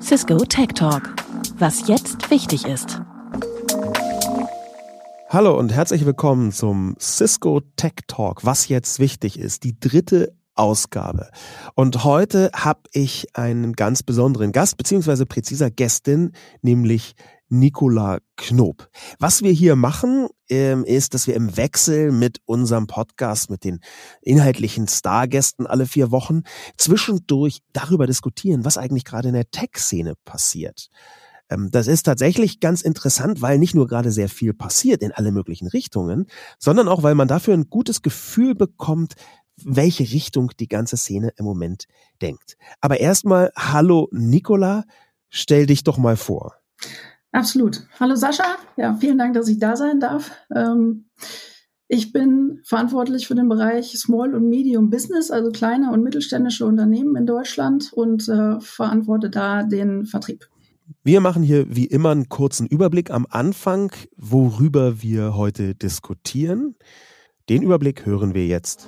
Cisco Tech Talk. Was jetzt wichtig ist. Hallo und herzlich willkommen zum Cisco Tech Talk. Was jetzt wichtig ist. Die dritte Ausgabe. Und heute habe ich einen ganz besonderen Gast, beziehungsweise präziser Gästin, nämlich Nicola Knob. Was wir hier machen, ähm, ist, dass wir im Wechsel mit unserem Podcast, mit den inhaltlichen Stargästen alle vier Wochen zwischendurch darüber diskutieren, was eigentlich gerade in der Tech-Szene passiert. Ähm, das ist tatsächlich ganz interessant, weil nicht nur gerade sehr viel passiert in alle möglichen Richtungen, sondern auch, weil man dafür ein gutes Gefühl bekommt, welche Richtung die ganze Szene im Moment denkt. Aber erstmal, hallo Nicola, stell dich doch mal vor. Absolut. Hallo Sascha. Ja, vielen Dank, dass ich da sein darf. Ähm, ich bin verantwortlich für den Bereich Small und Medium Business, also kleine und mittelständische Unternehmen in Deutschland und äh, verantworte da den Vertrieb. Wir machen hier wie immer einen kurzen Überblick am Anfang, worüber wir heute diskutieren. Den Überblick hören wir jetzt.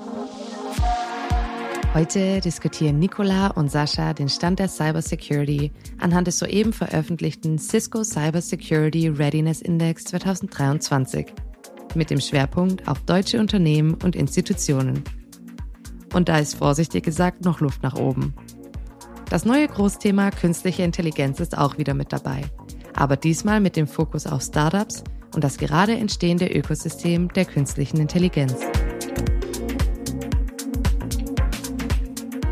Heute diskutieren Nicola und Sascha den Stand der Cybersecurity anhand des soeben veröffentlichten Cisco Cybersecurity Readiness Index 2023 mit dem Schwerpunkt auf deutsche Unternehmen und Institutionen. Und da ist vorsichtig gesagt noch Luft nach oben. Das neue Großthema künstliche Intelligenz ist auch wieder mit dabei, aber diesmal mit dem Fokus auf Startups und das gerade entstehende Ökosystem der künstlichen Intelligenz.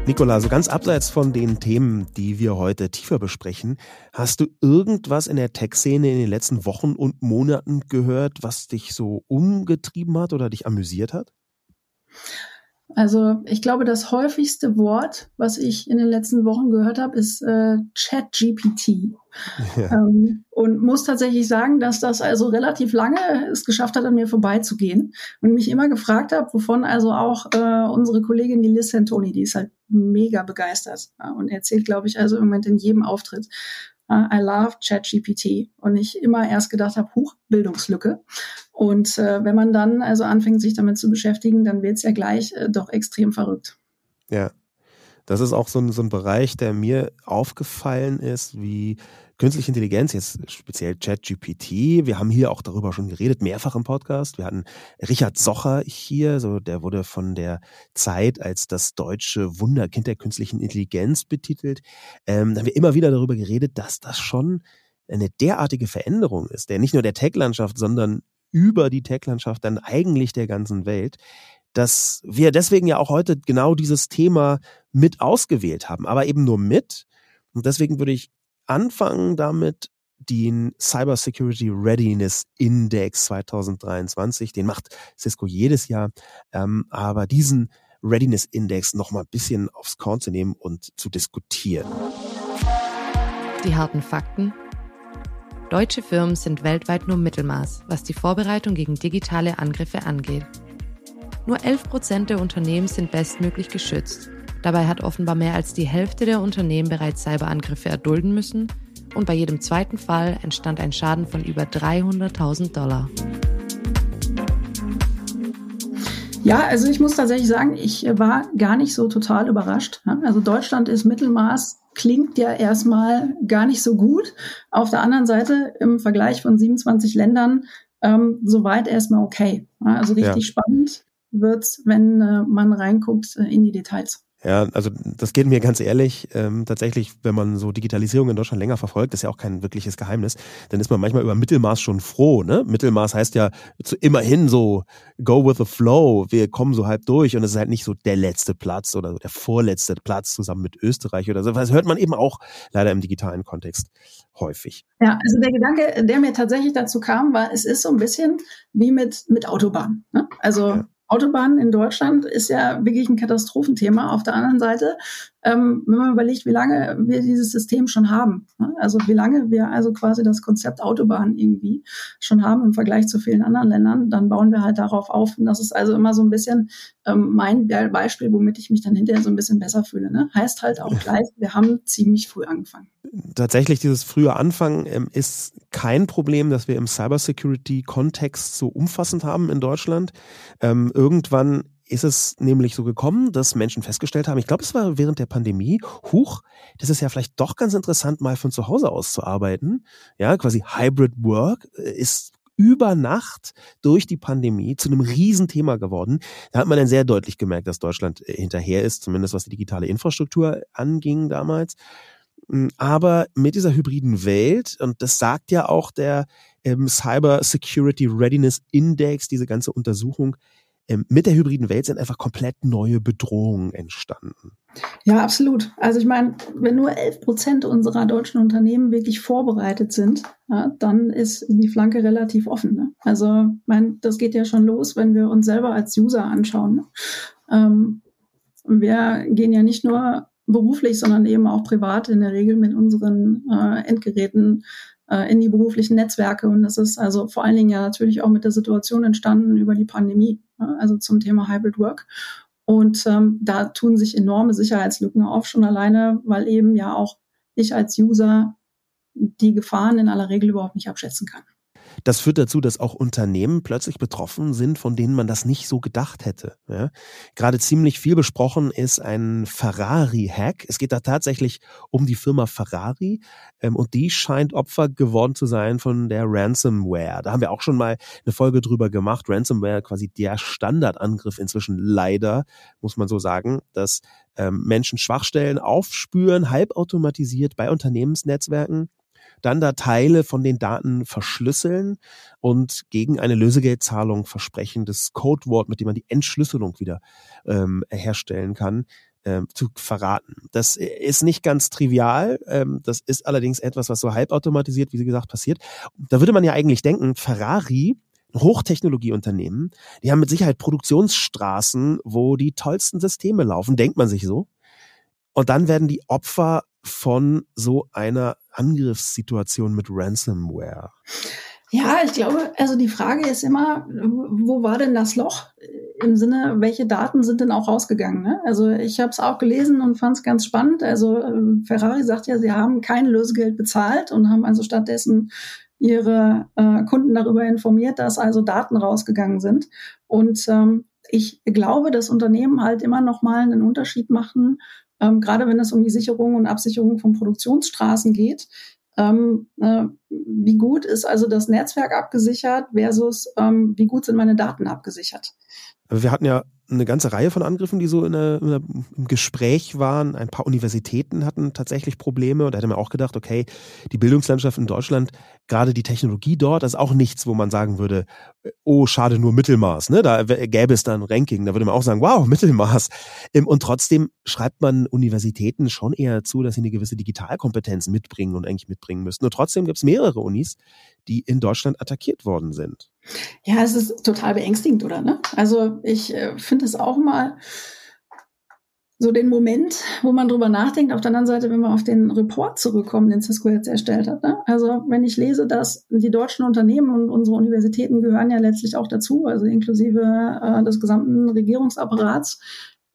Nicola, so ganz abseits von den Themen, die wir heute tiefer besprechen, hast du irgendwas in der Tech-Szene in den letzten Wochen und Monaten gehört, was dich so umgetrieben hat oder dich amüsiert hat? Also ich glaube, das häufigste Wort, was ich in den letzten Wochen gehört habe, ist äh, ChatGPT. Ja. Ähm, und muss tatsächlich sagen, dass das also relativ lange es geschafft hat, an mir vorbeizugehen und mich immer gefragt habe, wovon also auch äh, unsere Kollegin die Liz Santoni, die ist halt mega begeistert ja, und erzählt, glaube ich, also im Moment in jedem Auftritt. Uh, I love ChatGPT und ich immer erst gedacht habe, Huch, Bildungslücke. Und äh, wenn man dann also anfängt, sich damit zu beschäftigen, dann wird es ja gleich äh, doch extrem verrückt. Ja, das ist auch so ein, so ein Bereich, der mir aufgefallen ist, wie künstliche Intelligenz, jetzt speziell ChatGPT. Wir haben hier auch darüber schon geredet, mehrfach im Podcast. Wir hatten Richard Socher hier, so der wurde von der Zeit als das deutsche Wunderkind der künstlichen Intelligenz betitelt. Ähm, da haben wir immer wieder darüber geredet, dass das schon eine derartige Veränderung ist, der nicht nur der Tech-Landschaft, sondern über die Tech-Landschaft dann eigentlich der ganzen Welt, dass wir deswegen ja auch heute genau dieses Thema mit ausgewählt haben, aber eben nur mit. Und deswegen würde ich anfangen damit, den Cyber Security Readiness Index 2023, den macht Cisco jedes Jahr, ähm, aber diesen Readiness Index noch mal ein bisschen aufs Korn zu nehmen und zu diskutieren. Die harten Fakten Deutsche Firmen sind weltweit nur Mittelmaß, was die Vorbereitung gegen digitale Angriffe angeht. Nur 11 Prozent der Unternehmen sind bestmöglich geschützt. Dabei hat offenbar mehr als die Hälfte der Unternehmen bereits Cyberangriffe erdulden müssen und bei jedem zweiten Fall entstand ein Schaden von über 300.000 Dollar. Ja, also ich muss tatsächlich sagen, ich war gar nicht so total überrascht. Also Deutschland ist Mittelmaß klingt ja erstmal gar nicht so gut. Auf der anderen Seite im Vergleich von 27 Ländern ähm, soweit erstmal okay. Also richtig ja. spannend wird's, wenn äh, man reinguckt äh, in die Details. Ja, also das geht mir ganz ehrlich, ähm, tatsächlich, wenn man so Digitalisierung in Deutschland länger verfolgt, das ist ja auch kein wirkliches Geheimnis, dann ist man manchmal über Mittelmaß schon froh. Ne? Mittelmaß heißt ja zu, immerhin so, go with the flow, wir kommen so halb durch und es ist halt nicht so der letzte Platz oder der vorletzte Platz zusammen mit Österreich oder so. Das hört man eben auch leider im digitalen Kontext häufig. Ja, also der Gedanke, der mir tatsächlich dazu kam, war, es ist so ein bisschen wie mit, mit Autobahn. Ne? Also ja. Autobahnen in Deutschland ist ja wirklich ein Katastrophenthema. Auf der anderen Seite ähm, wenn man überlegt, wie lange wir dieses System schon haben. Ne? Also wie lange wir also quasi das Konzept Autobahn irgendwie schon haben im Vergleich zu vielen anderen Ländern, dann bauen wir halt darauf auf. Und das ist also immer so ein bisschen ähm, mein Beispiel, womit ich mich dann hinterher so ein bisschen besser fühle. Ne? Heißt halt auch gleich, wir haben ziemlich früh angefangen. Tatsächlich, dieses frühe Anfangen ähm, ist kein Problem, das wir im Cybersecurity-Kontext so umfassend haben in Deutschland. Ähm, irgendwann ist es nämlich so gekommen, dass Menschen festgestellt haben, ich glaube, es war während der Pandemie, huch, das ist ja vielleicht doch ganz interessant, mal von zu Hause aus zu arbeiten. Ja, quasi Hybrid Work äh, ist über Nacht durch die Pandemie zu einem Riesenthema geworden. Da hat man dann sehr deutlich gemerkt, dass Deutschland äh, hinterher ist, zumindest was die digitale Infrastruktur anging damals. Hm, aber mit dieser hybriden Welt, und das sagt ja auch der ähm, Cyber Security Readiness Index, diese ganze Untersuchung, ähm, mit der hybriden Welt sind einfach komplett neue Bedrohungen entstanden. Ja, absolut. Also ich meine, wenn nur 11 Prozent unserer deutschen Unternehmen wirklich vorbereitet sind, ja, dann ist die Flanke relativ offen. Ne? Also ich meine, das geht ja schon los, wenn wir uns selber als User anschauen. Ne? Ähm, wir gehen ja nicht nur beruflich, sondern eben auch privat in der Regel mit unseren äh, Endgeräten äh, in die beruflichen Netzwerke. Und das ist also vor allen Dingen ja natürlich auch mit der Situation entstanden über die Pandemie, ne? also zum Thema Hybrid Work. Und ähm, da tun sich enorme Sicherheitslücken auf, schon alleine, weil eben ja auch ich als User die Gefahren in aller Regel überhaupt nicht abschätzen kann. Das führt dazu, dass auch Unternehmen plötzlich betroffen sind, von denen man das nicht so gedacht hätte. Ja? Gerade ziemlich viel besprochen ist ein Ferrari-Hack. Es geht da tatsächlich um die Firma Ferrari ähm, und die scheint Opfer geworden zu sein von der Ransomware. Da haben wir auch schon mal eine Folge drüber gemacht. Ransomware quasi der Standardangriff inzwischen leider, muss man so sagen, dass ähm, Menschen Schwachstellen aufspüren, halbautomatisiert bei Unternehmensnetzwerken dann da Teile von den Daten verschlüsseln und gegen eine Lösegeldzahlung versprechendes Codewort, mit dem man die Entschlüsselung wieder ähm, herstellen kann, ähm, zu verraten. Das ist nicht ganz trivial. Ähm, das ist allerdings etwas, was so halbautomatisiert, wie Sie gesagt, passiert. Da würde man ja eigentlich denken, Ferrari, Hochtechnologieunternehmen, die haben mit Sicherheit Produktionsstraßen, wo die tollsten Systeme laufen, denkt man sich so. Und dann werden die Opfer von so einer Angriffssituation mit Ransomware? Ja, ich glaube, also die Frage ist immer, wo war denn das Loch? Im Sinne, welche Daten sind denn auch rausgegangen? Ne? Also ich habe es auch gelesen und fand es ganz spannend. Also ähm, Ferrari sagt ja, sie haben kein Lösegeld bezahlt und haben also stattdessen ihre äh, Kunden darüber informiert, dass also Daten rausgegangen sind. Und ähm, ich glaube, dass Unternehmen halt immer noch mal einen Unterschied machen ähm, gerade wenn es um die Sicherung und Absicherung von Produktionsstraßen geht. Ähm, äh, wie gut ist also das Netzwerk abgesichert versus ähm, wie gut sind meine Daten abgesichert? Wir hatten ja eine ganze Reihe von Angriffen, die so in der, in der, im Gespräch waren. Ein paar Universitäten hatten tatsächlich Probleme. Und da hätte man auch gedacht, okay, die Bildungslandschaft in Deutschland, gerade die Technologie dort, das ist auch nichts, wo man sagen würde, oh, schade, nur Mittelmaß. Ne? Da gäbe es dann Ranking. Da würde man auch sagen, wow, Mittelmaß. Ähm, und trotzdem schreibt man Universitäten schon eher zu, dass sie eine gewisse Digitalkompetenz mitbringen und eigentlich mitbringen müssten. Und trotzdem gibt es mehrere Unis, die in Deutschland attackiert worden sind. Ja, es ist total beängstigend, oder? Ne? Also ich äh, finde es auch mal so den Moment, wo man drüber nachdenkt. Auf der anderen Seite, wenn wir auf den Report zurückkommen, den Cisco jetzt erstellt hat. Ne? Also wenn ich lese, dass die deutschen Unternehmen und unsere Universitäten gehören ja letztlich auch dazu, also inklusive äh, des gesamten Regierungsapparats,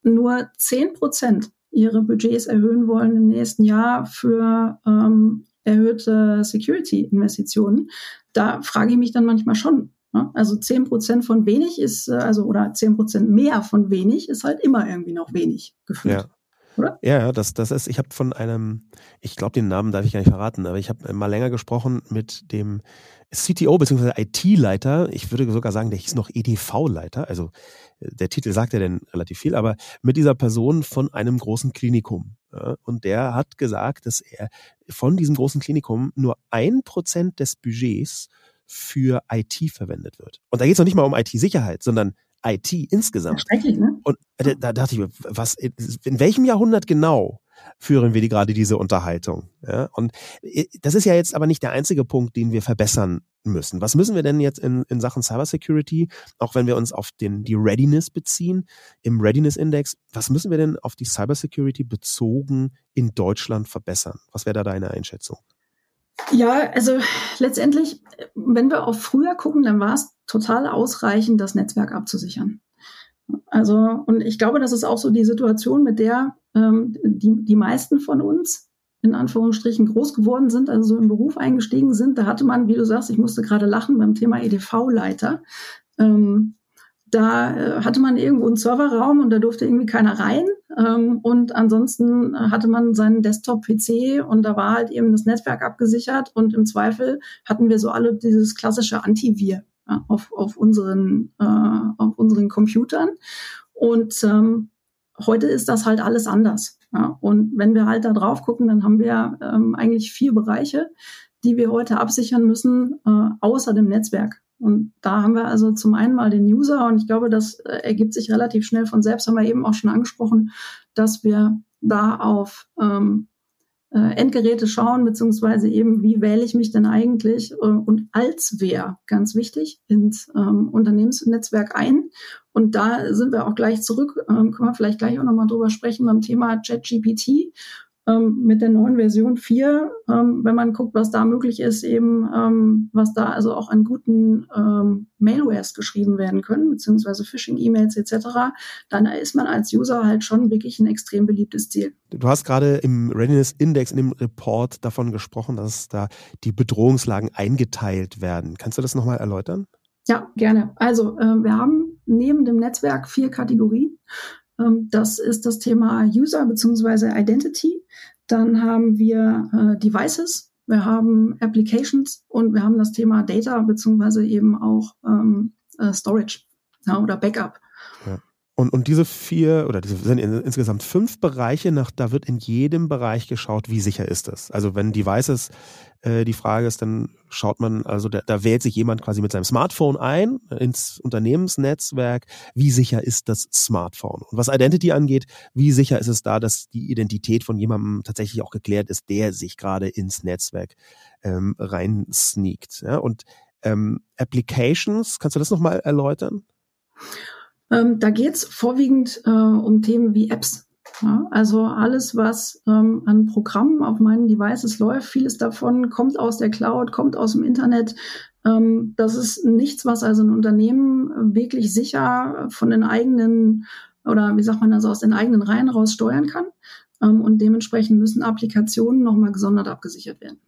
nur zehn Prozent ihre Budgets erhöhen wollen im nächsten Jahr für ähm, erhöhte Security-Investitionen. Da frage ich mich dann manchmal schon? Also zehn Prozent von wenig ist, äh, also oder zehn Prozent mehr von wenig ist halt immer irgendwie noch wenig gefühlt. Ja. Oder? Ja, das, das ist, ich habe von einem, ich glaube, den Namen darf ich gar nicht verraten, aber ich habe mal länger gesprochen mit dem CTO bzw. IT-Leiter. Ich würde sogar sagen, der hieß noch EDV-Leiter. Also äh, der Titel sagt ja denn relativ viel, aber mit dieser Person von einem großen Klinikum. Ja, und der hat gesagt, dass er von diesem großen Klinikum nur ein Prozent des Budgets für IT verwendet wird. Und da geht es noch nicht mal um IT-Sicherheit, sondern IT insgesamt. Schrecklich, ne? Und da, da dachte ich, was, in welchem Jahrhundert genau führen wir die gerade diese Unterhaltung? Ja? Und äh, das ist ja jetzt aber nicht der einzige Punkt, den wir verbessern müssen. Was müssen wir denn jetzt in, in Sachen Cybersecurity, auch wenn wir uns auf den, die Readiness beziehen, im Readiness Index, was müssen wir denn auf die Cybersecurity bezogen in Deutschland verbessern? Was wäre da deine Einschätzung? Ja, also letztendlich, wenn wir auf früher gucken, dann war es total ausreichend, das Netzwerk abzusichern. Also, und ich glaube, das ist auch so die Situation, mit der ähm, die, die meisten von uns in Anführungsstrichen groß geworden sind, also so im Beruf eingestiegen sind. Da hatte man, wie du sagst, ich musste gerade lachen beim Thema EDV-Leiter. Ähm, da äh, hatte man irgendwo einen Serverraum und da durfte irgendwie keiner rein. Ähm, und ansonsten hatte man seinen Desktop-PC und da war halt eben das Netzwerk abgesichert und im Zweifel hatten wir so alle dieses klassische Antivir auf, auf, unseren, äh, auf unseren Computern. Und ähm, heute ist das halt alles anders. Und wenn wir halt da drauf gucken, dann haben wir ähm, eigentlich vier Bereiche, die wir heute absichern müssen, äh, außer dem Netzwerk. Und da haben wir also zum einen mal den User und ich glaube, das äh, ergibt sich relativ schnell von selbst, haben wir eben auch schon angesprochen, dass wir da auf ähm, äh, Endgeräte schauen, beziehungsweise eben, wie wähle ich mich denn eigentlich äh, und als wer, ganz wichtig, ins ähm, Unternehmensnetzwerk ein. Und da sind wir auch gleich zurück, ähm, können wir vielleicht gleich auch nochmal drüber sprechen beim Thema ChatGPT ähm, mit der neuen Version 4, ähm, wenn man guckt, was da möglich ist, eben ähm, was da also auch an guten ähm, Mailwares geschrieben werden können, beziehungsweise Phishing-E-Mails etc., dann ist man als User halt schon wirklich ein extrem beliebtes Ziel. Du hast gerade im Readiness Index, in dem Report davon gesprochen, dass da die Bedrohungslagen eingeteilt werden. Kannst du das nochmal erläutern? Ja, gerne. Also äh, wir haben neben dem Netzwerk vier Kategorien. Ähm, das ist das Thema User bzw. Identity. Dann haben wir äh, Devices, wir haben Applications und wir haben das Thema Data bzw. eben auch ähm, äh, Storage ja, oder Backup. Und, und diese vier oder diese sind in, insgesamt fünf Bereiche, nach, da wird in jedem Bereich geschaut, wie sicher ist das. Also wenn Devices äh, die Frage ist, dann schaut man, also da, da wählt sich jemand quasi mit seinem Smartphone ein ins Unternehmensnetzwerk, wie sicher ist das Smartphone? Und was Identity angeht, wie sicher ist es da, dass die Identität von jemandem tatsächlich auch geklärt ist, der sich gerade ins Netzwerk ähm, rein sneakt. Ja? Und ähm, Applications, kannst du das nochmal erläutern? Ähm, da geht's vorwiegend äh, um Themen wie Apps. Ja, also alles, was ähm, an Programmen auf meinen Devices läuft, vieles davon kommt aus der Cloud, kommt aus dem Internet. Ähm, das ist nichts, was also ein Unternehmen wirklich sicher von den eigenen oder wie sagt man das, aus den eigenen Reihen raus steuern kann. Ähm, und dementsprechend müssen Applikationen nochmal gesondert abgesichert werden.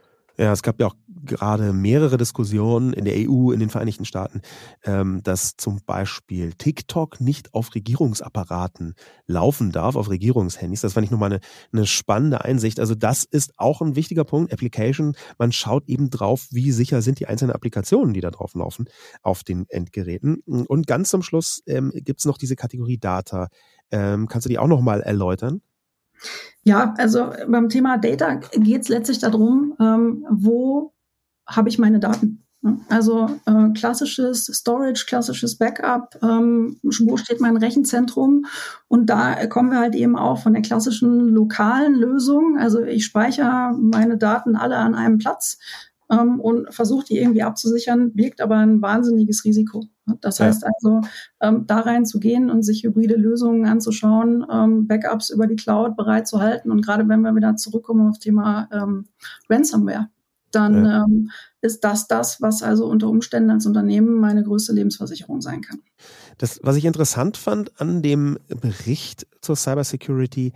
Ja, es gab ja auch gerade mehrere Diskussionen in der EU, in den Vereinigten Staaten, ähm, dass zum Beispiel TikTok nicht auf Regierungsapparaten laufen darf, auf Regierungshandys. Das fand ich nochmal eine, eine spannende Einsicht. Also das ist auch ein wichtiger Punkt. Application, man schaut eben drauf, wie sicher sind die einzelnen Applikationen, die da drauf laufen, auf den Endgeräten. Und ganz zum Schluss ähm, gibt es noch diese Kategorie Data. Ähm, kannst du die auch nochmal erläutern? Ja, also beim Thema Data geht es letztlich darum, ähm, wo habe ich meine Daten? Also äh, klassisches Storage, klassisches Backup, ähm, wo steht mein Rechenzentrum? Und da kommen wir halt eben auch von der klassischen lokalen Lösung. Also ich speichere meine Daten alle an einem Platz ähm, und versuche die irgendwie abzusichern, birgt aber ein wahnsinniges Risiko. Das ja. heißt also, ähm, da reinzugehen und sich hybride Lösungen anzuschauen, ähm, Backups über die Cloud bereitzuhalten. Und gerade wenn wir wieder zurückkommen auf Thema ähm, Ransomware, dann ja. ähm, ist das das, was also unter Umständen als Unternehmen meine größte Lebensversicherung sein kann. Das, was ich interessant fand an dem Bericht zur Cybersecurity,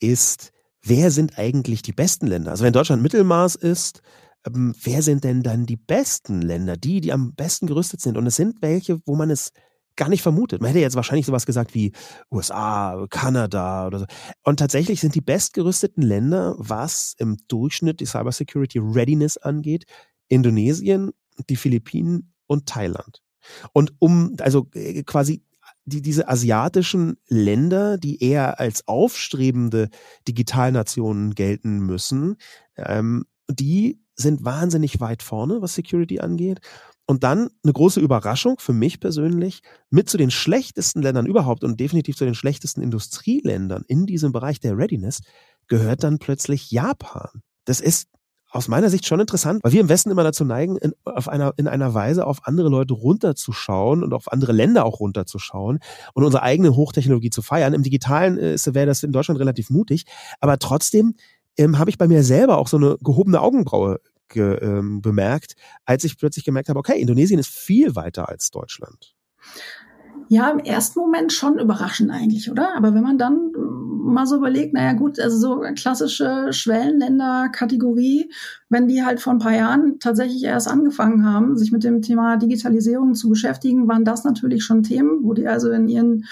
ist, wer sind eigentlich die besten Länder? Also wenn Deutschland Mittelmaß ist, ähm, wer sind denn dann die besten Länder, die, die am besten gerüstet sind? Und es sind welche, wo man es gar nicht vermutet. Man hätte jetzt wahrscheinlich sowas gesagt wie USA, Kanada oder so. Und tatsächlich sind die bestgerüsteten Länder, was im Durchschnitt die Cybersecurity Readiness angeht, Indonesien, die Philippinen und Thailand. Und um, also äh, quasi die, diese asiatischen Länder, die eher als aufstrebende Digitalnationen gelten müssen, ähm, die sind wahnsinnig weit vorne, was Security angeht. Und dann eine große Überraschung für mich persönlich, mit zu den schlechtesten Ländern überhaupt und definitiv zu den schlechtesten Industrieländern in diesem Bereich der Readiness gehört dann plötzlich Japan. Das ist aus meiner Sicht schon interessant, weil wir im Westen immer dazu neigen, in, auf einer, in einer Weise auf andere Leute runterzuschauen und auf andere Länder auch runterzuschauen und unsere eigene Hochtechnologie zu feiern. Im Digitalen äh, wäre das in Deutschland relativ mutig, aber trotzdem ähm, habe ich bei mir selber auch so eine gehobene Augenbraue ge, ähm, bemerkt, als ich plötzlich gemerkt habe, okay, Indonesien ist viel weiter als Deutschland. Ja, im ersten Moment schon überraschend eigentlich, oder? Aber wenn man dann mal so überlegt, naja gut, also so klassische Schwellenländer-Kategorie, wenn die halt vor ein paar Jahren tatsächlich erst angefangen haben, sich mit dem Thema Digitalisierung zu beschäftigen, waren das natürlich schon Themen, wo die also in ihren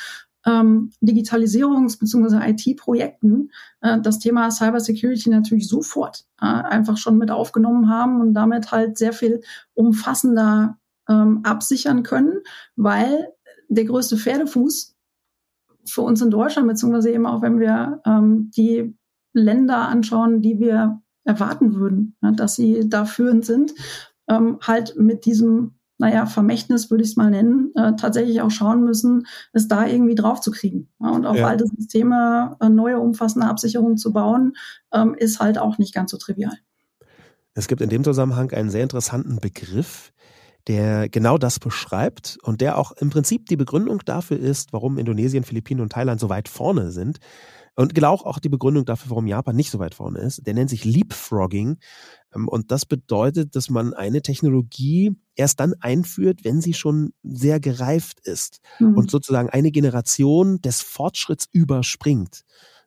ähm, Digitalisierungs- bzw. IT-Projekten äh, das Thema Cybersecurity natürlich sofort äh, einfach schon mit aufgenommen haben und damit halt sehr viel umfassender ähm, absichern können, weil der größte Pferdefuß für uns in Deutschland, beziehungsweise eben auch wenn wir ähm, die Länder anschauen, die wir erwarten würden, ne, dass sie da führend sind, ähm, halt mit diesem naja, Vermächtnis würde ich es mal nennen, äh, tatsächlich auch schauen müssen, es da irgendwie drauf zu kriegen. Ja, und auf ja. alte Systeme äh, neue umfassende Absicherungen zu bauen, ähm, ist halt auch nicht ganz so trivial. Es gibt in dem Zusammenhang einen sehr interessanten Begriff, der genau das beschreibt und der auch im Prinzip die Begründung dafür ist, warum Indonesien, Philippinen und Thailand so weit vorne sind. Und genau auch die Begründung dafür, warum Japan nicht so weit vorne ist. Der nennt sich Leapfrogging. Ähm, und das bedeutet, dass man eine Technologie erst dann einführt, wenn sie schon sehr gereift ist mhm. und sozusagen eine Generation des Fortschritts überspringt.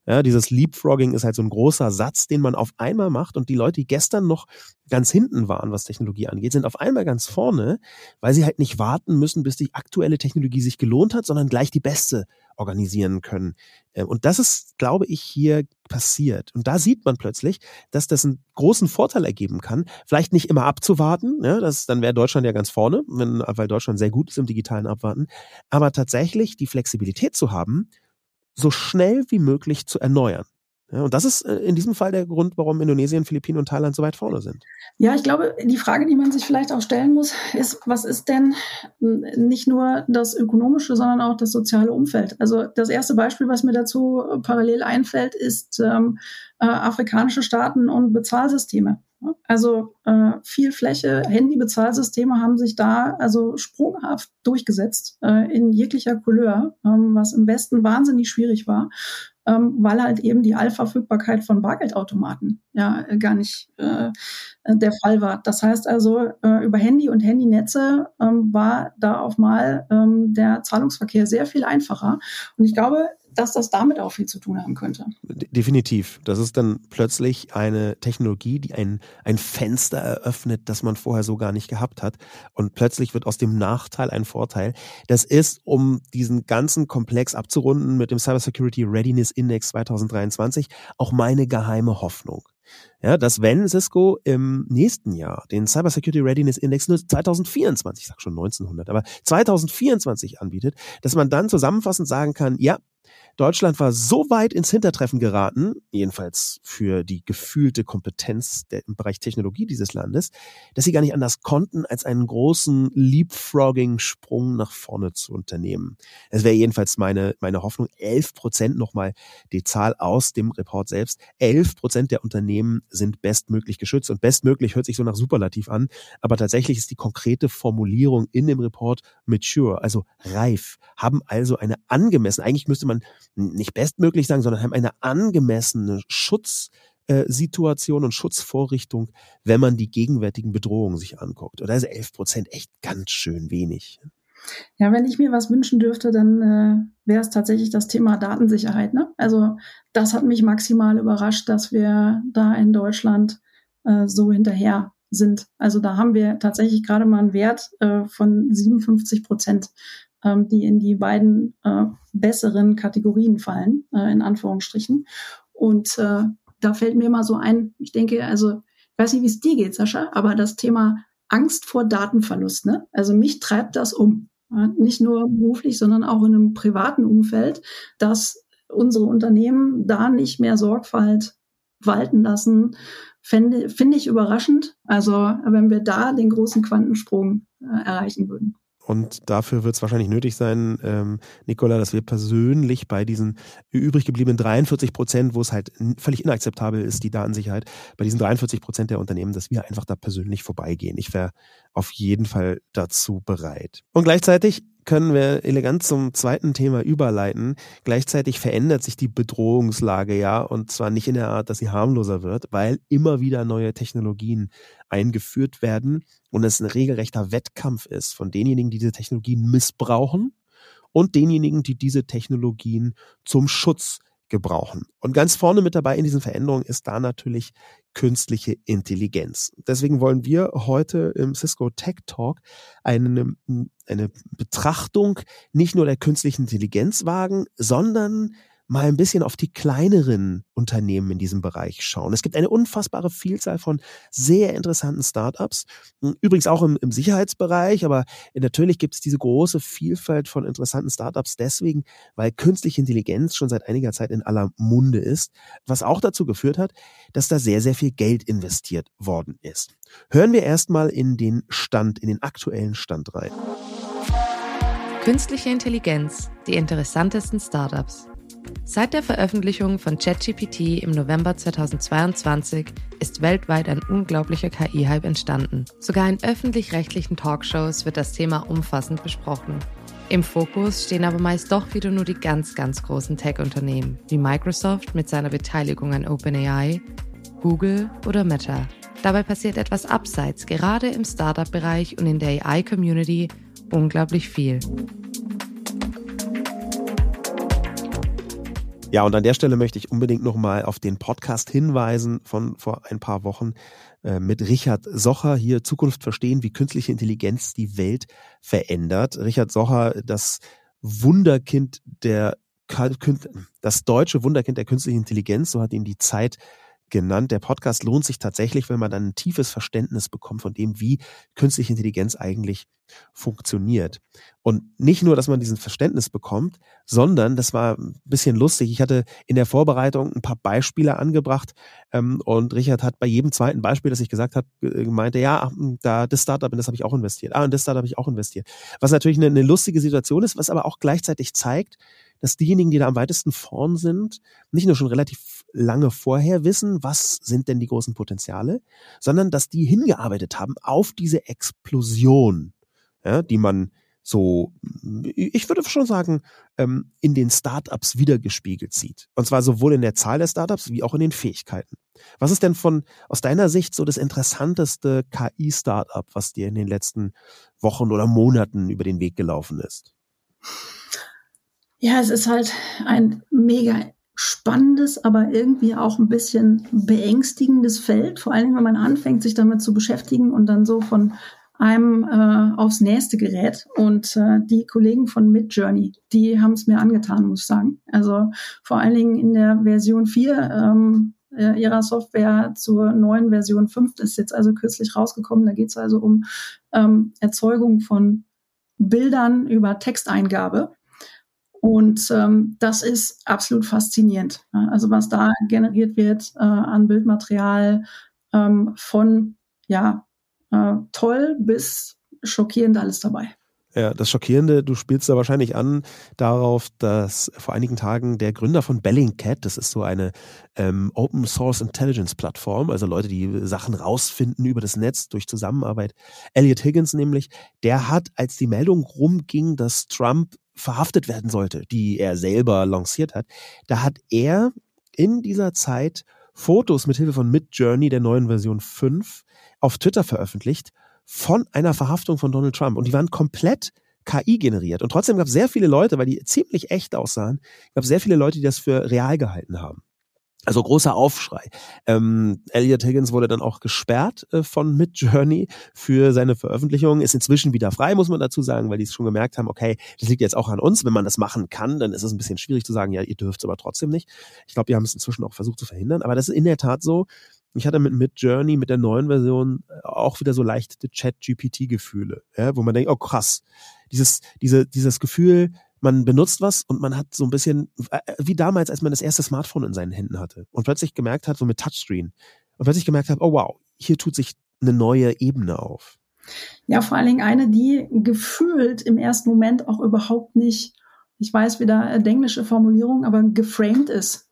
Ja, dieses Leapfrogging ist halt so ein großer Satz, den man auf einmal macht und die Leute, die gestern noch ganz hinten waren, was Technologie angeht, sind auf einmal ganz vorne, weil sie halt nicht warten müssen, bis die aktuelle Technologie sich gelohnt hat, sondern gleich die beste organisieren können. Ähm, und das ist, glaube ich, hier passiert. Und da sieht man plötzlich, dass das einen großen Vorteil ergeben kann, vielleicht nicht immer abzuwarten, ne, das, dann wäre Deutschland ja ganz vorne, wenn, weil Deutschland sehr gut ist im digitalen Abwarten, aber tatsächlich die Flexibilität zu haben, so schnell wie möglich zu erneuern. Ja, und das ist äh, in diesem Fall der Grund, warum Indonesien, Philippinen und Thailand so weit vorne sind. Ja, ich glaube, die Frage, die man sich vielleicht auch stellen muss, ist, was ist denn nicht nur das ökonomische, sondern auch das soziale Umfeld? Also das erste Beispiel, was mir dazu parallel einfällt, ist ähm, äh, afrikanische Staaten und Bezahlsysteme. Also äh, viel Fläche, Handybezahlsysteme haben sich da also sprunghaft durchgesetzt äh, in jeglicher Couleur, ähm, was im Westen wahnsinnig schwierig war, ähm, weil halt eben die Allverfügbarkeit von Bargeldautomaten ja gar nicht äh, der Fall war. Das heißt also, äh, über Handy und Handynetze ähm, war da auf mal ähm, der Zahlungsverkehr sehr viel einfacher. Und ich glaube, dass das damit auch viel zu tun haben könnte. Definitiv. Das ist dann plötzlich eine Technologie, die ein, ein Fenster eröffnet, das man vorher so gar nicht gehabt hat. Und plötzlich wird aus dem Nachteil ein Vorteil. Das ist, um diesen ganzen Komplex abzurunden mit dem Cybersecurity Readiness Index 2023, auch meine geheime Hoffnung. Ja, dass wenn Cisco im nächsten Jahr den Cybersecurity Readiness Index nur 2024, ich sag schon 1900, aber 2024 anbietet, dass man dann zusammenfassend sagen kann, ja, Deutschland war so weit ins Hintertreffen geraten, jedenfalls für die gefühlte Kompetenz der, im Bereich Technologie dieses Landes, dass sie gar nicht anders konnten, als einen großen Leapfrogging-Sprung nach vorne zu unternehmen. Es wäre jedenfalls meine, meine Hoffnung, 11 Prozent nochmal die Zahl aus dem Report selbst. 11 Prozent der Unternehmen sind bestmöglich geschützt und bestmöglich hört sich so nach Superlativ an, aber tatsächlich ist die konkrete Formulierung in dem Report mature, also reif, haben also eine angemessene, eigentlich müsste man nicht bestmöglich sagen, sondern haben eine angemessene Schutzsituation und Schutzvorrichtung, wenn man die gegenwärtigen Bedrohungen sich anguckt. Oder ist 11 Prozent echt ganz schön wenig. Ja, wenn ich mir was wünschen dürfte, dann äh, wäre es tatsächlich das Thema Datensicherheit. Ne? Also das hat mich maximal überrascht, dass wir da in Deutschland äh, so hinterher sind. Also da haben wir tatsächlich gerade mal einen Wert äh, von 57 Prozent die in die beiden äh, besseren Kategorien fallen, äh, in Anführungsstrichen. Und äh, da fällt mir mal so ein, ich denke, also, ich weiß nicht, wie es dir geht, Sascha, aber das Thema Angst vor Datenverlust, ne? Also mich treibt das um. Ja? Nicht nur beruflich, sondern auch in einem privaten Umfeld, dass unsere Unternehmen da nicht mehr Sorgfalt walten lassen, finde, finde ich überraschend. Also wenn wir da den großen Quantensprung äh, erreichen würden. Und dafür wird es wahrscheinlich nötig sein, ähm, Nicola, dass wir persönlich bei diesen übrig gebliebenen 43 Prozent, wo es halt völlig inakzeptabel ist, die Datensicherheit, bei diesen 43 Prozent der Unternehmen, dass wir einfach da persönlich vorbeigehen. Ich wäre auf jeden Fall dazu bereit. Und gleichzeitig können wir elegant zum zweiten Thema überleiten. Gleichzeitig verändert sich die Bedrohungslage ja und zwar nicht in der Art, dass sie harmloser wird, weil immer wieder neue Technologien eingeführt werden und es ein regelrechter Wettkampf ist von denjenigen, die diese Technologien missbrauchen und denjenigen, die diese Technologien zum Schutz gebrauchen. Und ganz vorne mit dabei in diesen Veränderungen ist da natürlich künstliche Intelligenz. Deswegen wollen wir heute im Cisco Tech Talk eine, eine Betrachtung nicht nur der künstlichen Intelligenz wagen, sondern mal ein bisschen auf die kleineren Unternehmen in diesem Bereich schauen. Es gibt eine unfassbare Vielzahl von sehr interessanten Startups, hm, übrigens auch im, im Sicherheitsbereich, aber natürlich gibt es diese große Vielfalt von interessanten Startups deswegen, weil künstliche Intelligenz schon seit einiger Zeit in aller Munde ist, was auch dazu geführt hat, dass da sehr, sehr viel Geld investiert worden ist. Hören wir erstmal in den Stand, in den aktuellen Stand rein. Künstliche Intelligenz, die interessantesten Startups. Seit der Veröffentlichung von ChatGPT im November 2022 ist weltweit ein unglaublicher KI-Hype entstanden. Sogar in öffentlich-rechtlichen Talkshows wird das Thema umfassend besprochen. Im Fokus stehen aber meist doch wieder nur die ganz, ganz großen Tech-Unternehmen, wie Microsoft mit seiner Beteiligung an OpenAI, Google oder Meta. Dabei passiert etwas abseits, gerade im Startup-Bereich und in der AI-Community, unglaublich viel. Ja, und an der Stelle möchte ich unbedingt nochmal auf den Podcast hinweisen von vor ein paar Wochen äh, mit Richard Socher hier Zukunft verstehen, wie künstliche Intelligenz die Welt verändert. Richard Socher, das Wunderkind der das deutsche Wunderkind der künstlichen Intelligenz, so hat ihn die Zeit genannt. Der Podcast lohnt sich tatsächlich, wenn man dann ein tiefes Verständnis bekommt von dem, wie künstliche Intelligenz eigentlich funktioniert. Und nicht nur, dass man diesen Verständnis bekommt, sondern, das war ein bisschen lustig, ich hatte in der Vorbereitung ein paar Beispiele angebracht ähm, und Richard hat bei jedem zweiten Beispiel, das ich gesagt habe, gemeinte, ja, da das Startup, in das habe ich auch investiert. Ah, in das Startup habe ich auch investiert. Was natürlich eine, eine lustige Situation ist, was aber auch gleichzeitig zeigt, dass diejenigen, die da am weitesten vorn sind, nicht nur schon relativ lange vorher wissen, was sind denn die großen Potenziale, sondern dass die hingearbeitet haben auf diese Explosion, ja, die man so, ich würde schon sagen, ähm, in den Startups wiedergespiegelt sieht. Und zwar sowohl in der Zahl der Startups wie auch in den Fähigkeiten. Was ist denn von, aus deiner Sicht so das interessanteste KI-Startup, was dir in den letzten Wochen oder Monaten über den Weg gelaufen ist? Ja, es ist halt ein mega spannendes, aber irgendwie auch ein bisschen beängstigendes Feld. Vor allem, wenn man anfängt, sich damit zu beschäftigen und dann so von einem äh, aufs nächste gerät. Und äh, die Kollegen von Midjourney, die haben es mir angetan, muss ich sagen. Also vor allen Dingen in der Version 4 ähm, äh, ihrer Software zur neuen Version 5 ist jetzt also kürzlich rausgekommen. Da geht es also um ähm, Erzeugung von Bildern über Texteingabe. Und ähm, das ist absolut faszinierend. Also was da generiert wird äh, an Bildmaterial ähm, von ja äh, toll bis schockierend alles dabei. Ja, das Schockierende, du spielst da wahrscheinlich an darauf, dass vor einigen Tagen der Gründer von Bellingcat, das ist so eine ähm, Open Source Intelligence Plattform, also Leute, die Sachen rausfinden über das Netz durch Zusammenarbeit, Elliot Higgins nämlich, der hat, als die Meldung rumging, dass Trump verhaftet werden sollte, die er selber lanciert hat, da hat er in dieser Zeit Fotos mit Hilfe von Midjourney der neuen Version 5 auf Twitter veröffentlicht von einer Verhaftung von Donald Trump und die waren komplett KI generiert und trotzdem gab es sehr viele Leute, weil die ziemlich echt aussahen, gab es sehr viele Leute, die das für real gehalten haben. Also großer Aufschrei. Ähm, Elliot Higgins wurde dann auch gesperrt äh, von Midjourney für seine Veröffentlichung, ist inzwischen wieder frei, muss man dazu sagen, weil die es schon gemerkt haben, okay, das liegt jetzt auch an uns. Wenn man das machen kann, dann ist es ein bisschen schwierig zu sagen, ja, ihr dürft es aber trotzdem nicht. Ich glaube, die haben es inzwischen auch versucht zu verhindern, aber das ist in der Tat so. Ich hatte mit Midjourney, mit der neuen Version, äh, auch wieder so leichte Chat-GPT-Gefühle, ja, wo man denkt, oh krass, dieses, diese, dieses Gefühl, man benutzt was und man hat so ein bisschen, äh, wie damals, als man das erste Smartphone in seinen Händen hatte und plötzlich gemerkt hat, so mit Touchscreen, und plötzlich gemerkt hat, oh wow, hier tut sich eine neue Ebene auf. Ja, vor allen Dingen eine, die gefühlt im ersten Moment auch überhaupt nicht, ich weiß wieder äh, englische Formulierung, aber geframed ist.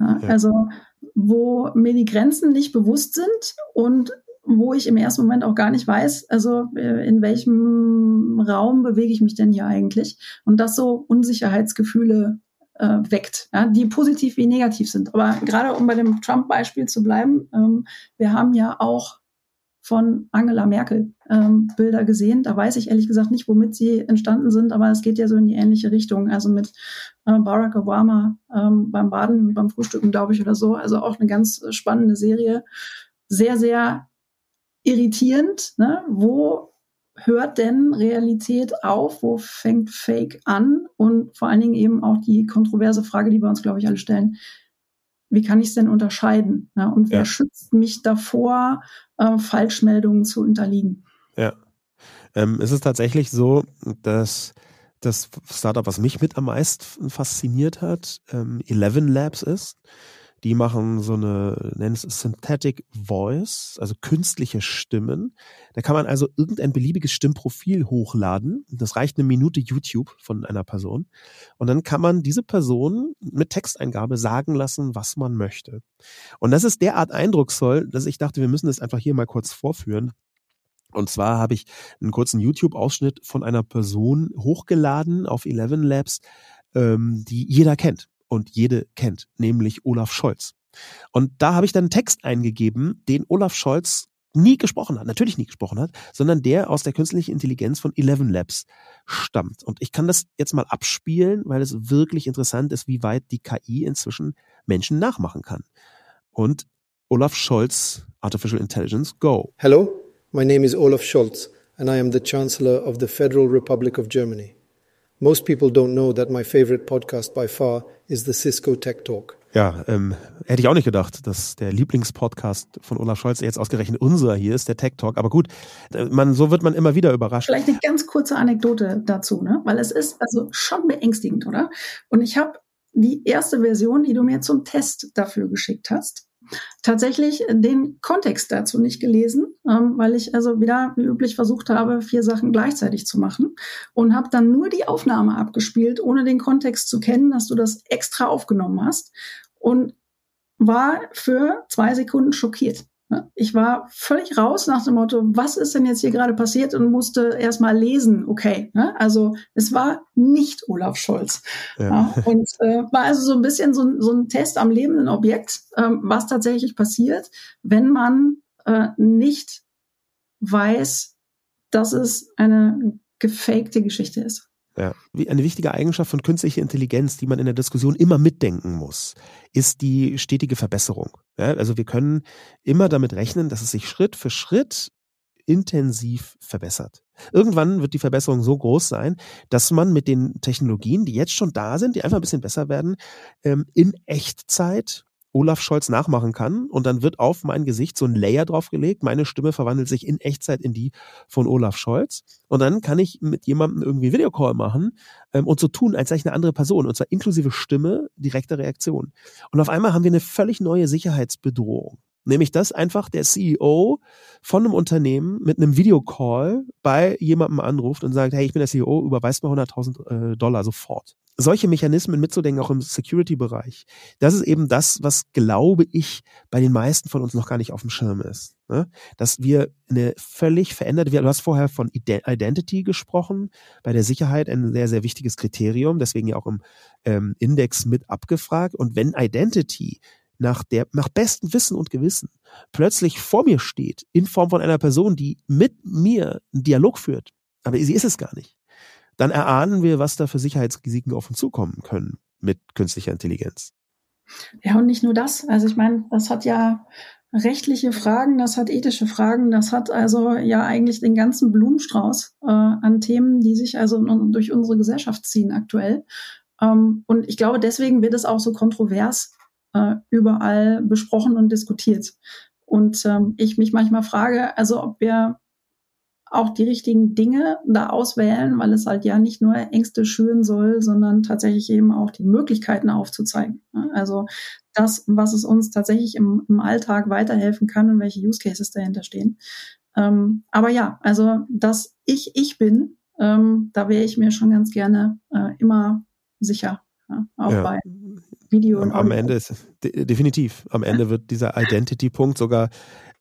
Ja, ja. Also wo mir die Grenzen nicht bewusst sind und wo ich im ersten Moment auch gar nicht weiß, also äh, in welchem Raum bewege ich mich denn hier eigentlich und das so Unsicherheitsgefühle äh, weckt, ja, die positiv wie negativ sind. Aber gerade um bei dem Trump-Beispiel zu bleiben, ähm, wir haben ja auch von Angela Merkel ähm, Bilder gesehen. Da weiß ich ehrlich gesagt nicht, womit sie entstanden sind, aber es geht ja so in die ähnliche Richtung. Also mit äh, Barack Obama ähm, beim Baden, beim Frühstücken, glaube ich, oder so. Also auch eine ganz spannende Serie. Sehr, sehr irritierend. Ne? Wo hört denn Realität auf? Wo fängt Fake an? Und vor allen Dingen eben auch die kontroverse Frage, die wir uns, glaube ich, alle stellen. Wie kann ich es denn unterscheiden? Ja, und wer ja. schützt mich davor, äh, Falschmeldungen zu unterliegen? Ja. Ähm, es ist tatsächlich so, dass das Startup, was mich mit am meisten fasziniert hat, ähm, Eleven Labs ist. Die machen so eine, nennen es Synthetic Voice, also künstliche Stimmen. Da kann man also irgendein beliebiges Stimmprofil hochladen. Das reicht eine Minute YouTube von einer Person. Und dann kann man diese Person mit Texteingabe sagen lassen, was man möchte. Und das ist derart eindrucksvoll, dass ich dachte, wir müssen das einfach hier mal kurz vorführen. Und zwar habe ich einen kurzen YouTube-Ausschnitt von einer Person hochgeladen auf Eleven Labs, ähm, die jeder kennt und jede kennt, nämlich Olaf Scholz. Und da habe ich dann einen Text eingegeben, den Olaf Scholz nie gesprochen hat, natürlich nie gesprochen hat, sondern der aus der künstlichen Intelligenz von Eleven Labs stammt. Und ich kann das jetzt mal abspielen, weil es wirklich interessant ist, wie weit die KI inzwischen Menschen nachmachen kann. Und Olaf Scholz, Artificial Intelligence, go. Hello, my name is Olaf Scholz and I am the Chancellor of the Federal Republic of Germany. Most people don't know that my favorite podcast by far is the Cisco Tech Talk. Ja, ähm, hätte ich auch nicht gedacht, dass der Lieblingspodcast von Olaf Scholz jetzt ausgerechnet unser hier ist, der Tech Talk. Aber gut, äh, man, so wird man immer wieder überrascht. Vielleicht eine ganz kurze Anekdote dazu, ne? weil es ist also schon beängstigend, oder? Und ich habe die erste Version, die du mir zum Test dafür geschickt hast, tatsächlich den Kontext dazu nicht gelesen, ähm, weil ich also wieder wie üblich versucht habe, vier Sachen gleichzeitig zu machen und habe dann nur die Aufnahme abgespielt, ohne den Kontext zu kennen, dass du das extra aufgenommen hast und war für zwei Sekunden schockiert. Ne? Ich war völlig raus nach dem Motto, was ist denn jetzt hier gerade passiert und musste erst mal lesen, okay. Ne? Also es war nicht Olaf Scholz. Ja. Und äh, war also so ein bisschen so, so ein Test am lebenden Objekt, ähm, was tatsächlich passiert, wenn man äh, nicht weiß, dass es eine gefakte Geschichte ist. Ja. Eine wichtige Eigenschaft von künstlicher Intelligenz, die man in der Diskussion immer mitdenken muss, ist die stetige Verbesserung. Ja, also wir können immer damit rechnen, dass es sich Schritt für Schritt intensiv verbessert. Irgendwann wird die Verbesserung so groß sein, dass man mit den Technologien, die jetzt schon da sind, die einfach ein bisschen besser werden, ähm, in Echtzeit Olaf Scholz nachmachen kann und dann wird auf mein Gesicht so ein Layer draufgelegt. Meine Stimme verwandelt sich in Echtzeit in die von Olaf Scholz und dann kann ich mit jemandem irgendwie Videocall machen ähm, und so tun, als sei ich eine andere Person und zwar inklusive Stimme, direkte Reaktion. Und auf einmal haben wir eine völlig neue Sicherheitsbedrohung. Nämlich, dass einfach der CEO von einem Unternehmen mit einem Videocall bei jemandem anruft und sagt, hey, ich bin der CEO, überweist mir 100.000 äh, Dollar sofort. Solche Mechanismen mitzudenken, auch im Security-Bereich, das ist eben das, was, glaube ich, bei den meisten von uns noch gar nicht auf dem Schirm ist. Ne? Dass wir eine völlig veränderte, du hast vorher von Identity gesprochen, bei der Sicherheit ein sehr, sehr wichtiges Kriterium, deswegen ja auch im ähm, Index mit abgefragt. Und wenn Identity nach der, nach bestem Wissen und Gewissen plötzlich vor mir steht, in Form von einer Person, die mit mir einen Dialog führt, aber sie ist es gar nicht, dann erahnen wir, was da für Sicherheitsrisiken auf uns zukommen können mit künstlicher Intelligenz. Ja, und nicht nur das. Also ich meine, das hat ja rechtliche Fragen, das hat ethische Fragen, das hat also ja eigentlich den ganzen Blumenstrauß äh, an Themen, die sich also durch unsere Gesellschaft ziehen aktuell. Ähm, und ich glaube, deswegen wird es auch so kontrovers äh, überall besprochen und diskutiert. Und ähm, ich mich manchmal frage, also ob wir auch die richtigen Dinge da auswählen, weil es halt ja nicht nur Ängste schüren soll, sondern tatsächlich eben auch die Möglichkeiten aufzuzeigen. Also das, was es uns tatsächlich im, im Alltag weiterhelfen kann und welche Use Cases dahinter stehen. Ähm, aber ja, also dass ich ich bin, ähm, da wäre ich mir schon ganz gerne äh, immer sicher. Ja, auch ja. bei Video und Am, am Ende ist definitiv. Am Ende wird dieser Identity-Punkt sogar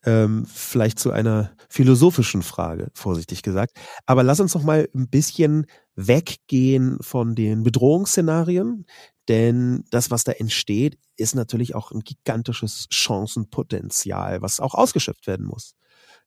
ähm, vielleicht zu einer philosophischen Frage, vorsichtig gesagt. Aber lass uns noch mal ein bisschen weggehen von den Bedrohungsszenarien, denn das, was da entsteht, ist natürlich auch ein gigantisches Chancenpotenzial, was auch ausgeschöpft werden muss.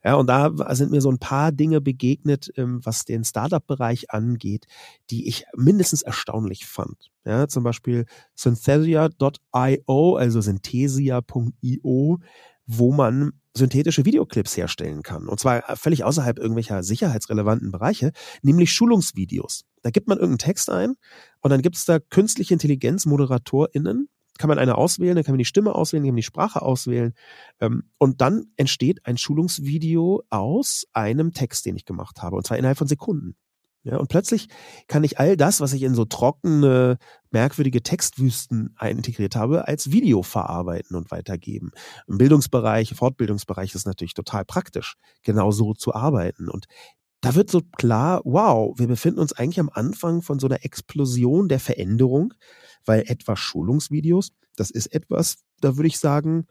Ja, und da sind mir so ein paar Dinge begegnet, ähm, was den Startup-Bereich angeht, die ich mindestens erstaunlich fand. Ja, zum Beispiel synthesia.io, also synthesia.io, wo man synthetische Videoclips herstellen kann. Und zwar völlig außerhalb irgendwelcher sicherheitsrelevanten Bereiche, nämlich Schulungsvideos. Da gibt man irgendeinen Text ein und dann gibt es da künstliche Intelligenz ModeratorInnen, kann man eine auswählen, dann kann man die Stimme auswählen, kann man die Sprache auswählen. Ähm, und dann entsteht ein Schulungsvideo aus einem Text, den ich gemacht habe. Und zwar innerhalb von Sekunden. Ja, und plötzlich kann ich all das, was ich in so trockene, merkwürdige Textwüsten integriert habe, als Video verarbeiten und weitergeben. Im Bildungsbereich, Fortbildungsbereich ist natürlich total praktisch, genau so zu arbeiten. Und da wird so klar, wow, wir befinden uns eigentlich am Anfang von so einer Explosion der Veränderung, weil etwa Schulungsvideos, das ist etwas, da würde ich sagen,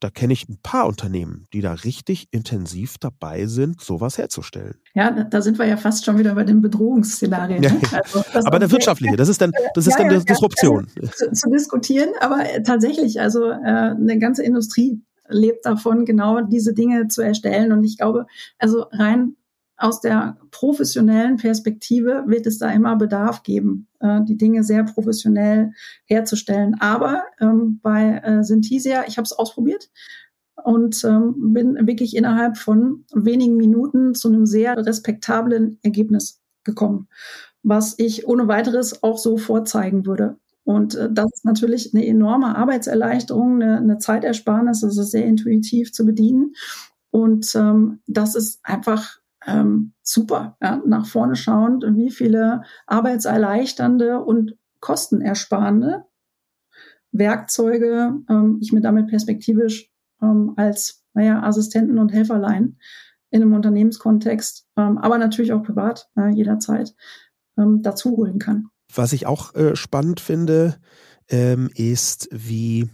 da kenne ich ein paar Unternehmen, die da richtig intensiv dabei sind, sowas herzustellen. Ja, da sind wir ja fast schon wieder bei den Bedrohungsszenarien. Ne? Also, aber der wirtschaftliche, das ist dann, das ist ja, dann ja, Disruption. Zu, zu, diskutieren, aber tatsächlich, also äh, eine ganze Industrie lebt davon, genau diese Dinge zu erstellen. Und ich glaube, also rein aus der professionellen Perspektive wird es da immer Bedarf geben, äh, die Dinge sehr professionell herzustellen. Aber ähm, bei äh, Synthesia, ich habe es ausprobiert und ähm, bin wirklich innerhalb von wenigen Minuten zu einem sehr respektablen Ergebnis gekommen, was ich ohne weiteres auch so vorzeigen würde. Und äh, das ist natürlich eine enorme Arbeitserleichterung, eine, eine Zeitersparnis, das ist sehr intuitiv zu bedienen. Und ähm, das ist einfach ähm, super, ja, nach vorne schauend, wie viele arbeitserleichternde und kostenersparende Werkzeuge ähm, ich mir damit perspektivisch ähm, als naja, Assistenten und Helferlein in einem Unternehmenskontext, ähm, aber natürlich auch privat äh, jederzeit ähm, dazu holen kann. Was ich auch äh, spannend finde, ähm, ist, wie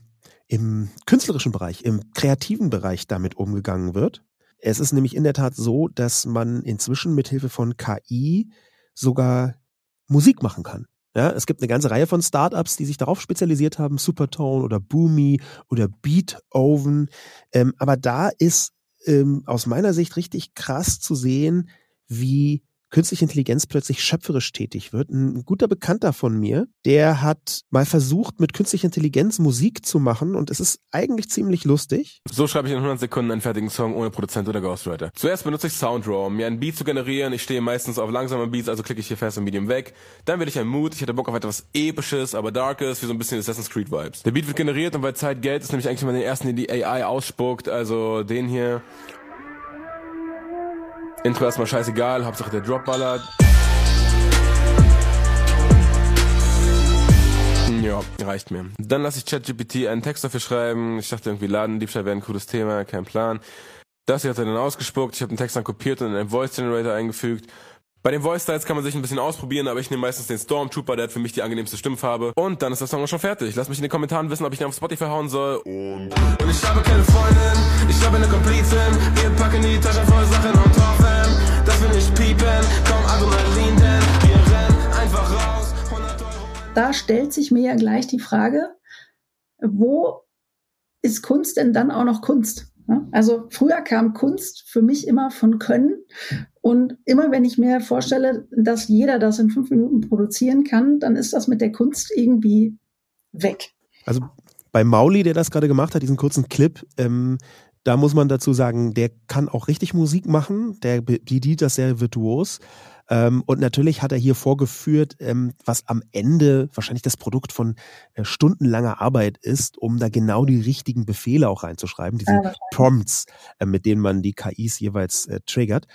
im künstlerischen Bereich, im kreativen Bereich damit umgegangen wird. Es ist nämlich in der Tat so, dass man inzwischen mit Hilfe von KI sogar Musik machen kann. Ja, es gibt eine ganze Reihe von Startups, die sich darauf spezialisiert haben, Supertone oder Boomy oder Beatoven. Ähm, aber da ist ähm, aus meiner Sicht richtig krass zu sehen, wie künstliche Intelligenz plötzlich schöpferisch tätig wird. Ein guter Bekannter von mir, der hat mal versucht, mit künstlicher Intelligenz Musik zu machen und es ist eigentlich ziemlich lustig. So schreibe ich in 100 Sekunden einen fertigen Song ohne Produzent oder Ghostwriter. Zuerst benutze ich Soundraw, um mir einen Beat zu generieren. Ich stehe meistens auf langsamen Beats, also klicke ich hier fest und Medium weg. Dann werde ich ein Mood. Ich hätte Bock auf etwas Episches, aber Darkes, wie so ein bisschen Assassin's Creed Vibes. Der Beat wird generiert und weil Zeit Geld ist, nämlich eigentlich immer den ersten, den die AI ausspuckt, also den hier. Intro erstmal scheißegal, Hauptsache der Drop ballert. Ja, reicht mir. Dann lasse ich ChatGPT einen Text dafür schreiben. Ich dachte irgendwie Ladendiebstahl wäre ein cooles Thema, kein Plan. Das hier hat er dann ausgespuckt. Ich habe den Text dann kopiert und in einen Voice Generator eingefügt. Bei den Voice Styles kann man sich ein bisschen ausprobieren, aber ich nehme meistens den Stormtrooper, der hat für mich die angenehmste Stimmfarbe. Und dann ist der Song auch schon fertig. Lass mich in den Kommentaren wissen, ob ich den auf Spotify hauen soll. Und, und ich habe keine Freundin, ich habe eine Komplizin. Wir packen die Taschen voll Sachen und hoffen, dass wir nicht piepen. Komm, Adrenalin, denn wir rennen einfach raus. 100 Euro. Da stellt sich mir ja gleich die Frage, wo ist Kunst denn dann auch noch Kunst? Also früher kam Kunst für mich immer von Können. Und immer wenn ich mir vorstelle, dass jeder das in fünf Minuten produzieren kann, dann ist das mit der Kunst irgendwie weg. Also bei Mauli, der das gerade gemacht hat, diesen kurzen Clip, ähm, da muss man dazu sagen, der kann auch richtig Musik machen, der bedient das sehr virtuos. Ähm, und natürlich hat er hier vorgeführt, ähm, was am Ende wahrscheinlich das Produkt von äh, stundenlanger Arbeit ist, um da genau die richtigen Befehle auch reinzuschreiben, diese ja, Prompts, äh, mit denen man die KIs jeweils äh, triggert.